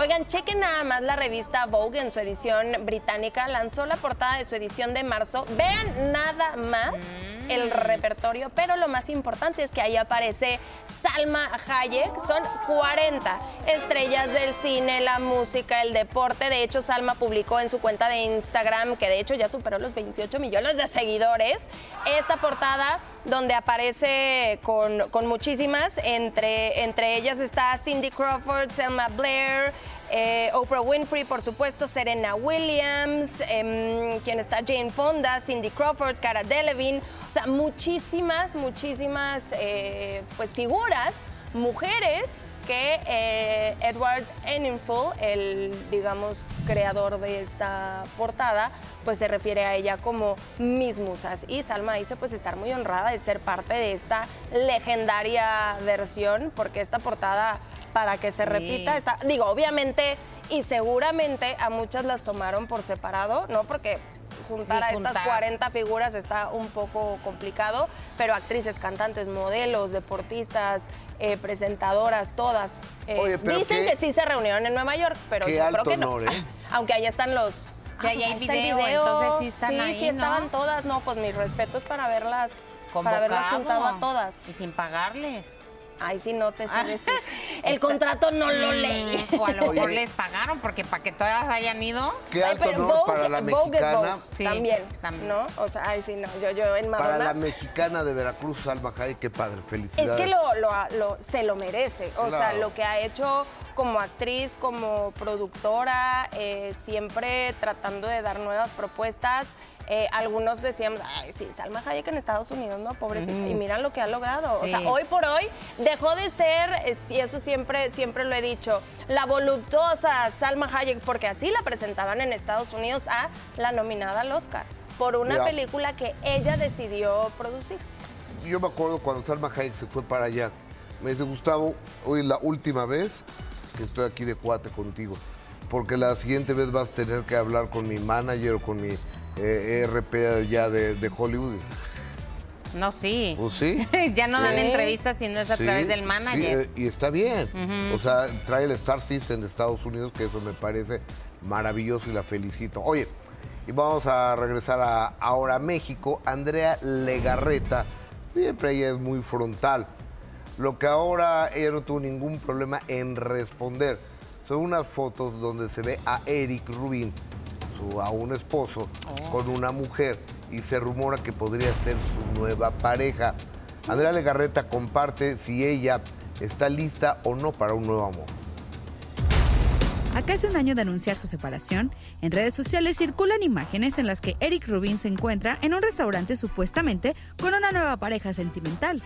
Oigan, chequen nada más la revista Vogue en su edición británica. Lanzó la portada de su edición de marzo. Vean nada más el repertorio, pero lo más importante es que ahí aparece Salma Hayek. Son 40 estrellas del cine, la música, el deporte. De hecho, Salma publicó en su cuenta de Instagram, que de hecho ya superó los 28 millones de seguidores, esta portada donde aparece con, con muchísimas. Entre, entre ellas está Cindy Crawford, Selma Blair, eh, Oprah Winfrey, por supuesto, Serena Williams, em, quien está Jane Fonda, Cindy Crawford, Cara Delevingne, o sea, muchísimas, muchísimas eh, pues figuras, mujeres que eh, Edward Enninful, el, digamos, creador de esta portada, pues se refiere a ella como mis musas. Y Salma dice pues estar muy honrada de ser parte de esta legendaria versión, porque esta portada, para que se repita, está, digo, obviamente y seguramente a muchas las tomaron por separado, ¿no? Porque juntar Sí, a estas juntar. 40 figuras está un poco complicado, pero actrices, cantantes, modelos, deportistas, eh, presentadoras, todas. eh, Oye, dicen qué- que sí se reunieron en Nueva York, pero yo creo que no. honor, ¿eh? Aunque ahí están los... Sí, ahí hay ahí está el video, entonces sí están sí, ahí, sí ¿no? estaban todas. No, pues mis respetos para verlas, para haberlas Convocado. juntado a todas. Y sin pagarles. Ay, sí, no te sé Ah. decir. El contrato no lo leí. Mm, O a lo mejor Oye. les pagaron porque para que todas hayan ido. Qué Ay, alto pero Vogue- para la Vogue es mexicana. Vogue, Sí, también, también. ¿no? O sea, ay, sí, no, yo, yo en Para Madonna... la mexicana de Veracruz, Salma Hayek, qué padre, felicidades. Es que lo, lo- lo- se lo merece. O sea, lo que ha hecho como actriz, como productora, eh, siempre tratando de dar nuevas propuestas. Eh, algunos decíamos, ay, sí, Salma Hayek en Estados Unidos, ¿no? Pobrecita. Y miran lo que ha logrado. O sea, hoy por hoy dejó de ser, eh, y eso siempre, siempre lo he dicho, la voluptuosa Salma Hayek, porque así la presentaban en Estados Unidos a la nominada al Oscar por una Mira. película que ella decidió producir. Yo me acuerdo cuando Salma Hayek se fue para allá. Me dice, Gustavo, hoy es la última vez que estoy aquí de cuate contigo. Porque la siguiente vez vas a tener que hablar con mi manager o con mi eh, ERP ya de, de Hollywood. No, sí. Pues sí. ya no dan Sí. entrevistas si no es a Sí, través del sí, manager. eh, y está bien. O sea, trae el Star Citizen de Estados Unidos, que eso me parece maravilloso y la felicito. Oye, y vamos a regresar a ahora a México. Andrea Legarreta, siempre ella es muy frontal. Lo que ahora ella no tuvo ningún problema en responder. Son unas fotos donde se ve a Eric Rubin, su aún esposo, con una mujer y se rumora que podría ser su nueva pareja. Andrea Legarreta comparte si ella está lista o no para un nuevo amor. A casi un año de anunciar su separación, en redes sociales circulan imágenes en las que Eric Rubin se encuentra en un restaurante supuestamente con una nueva pareja sentimental.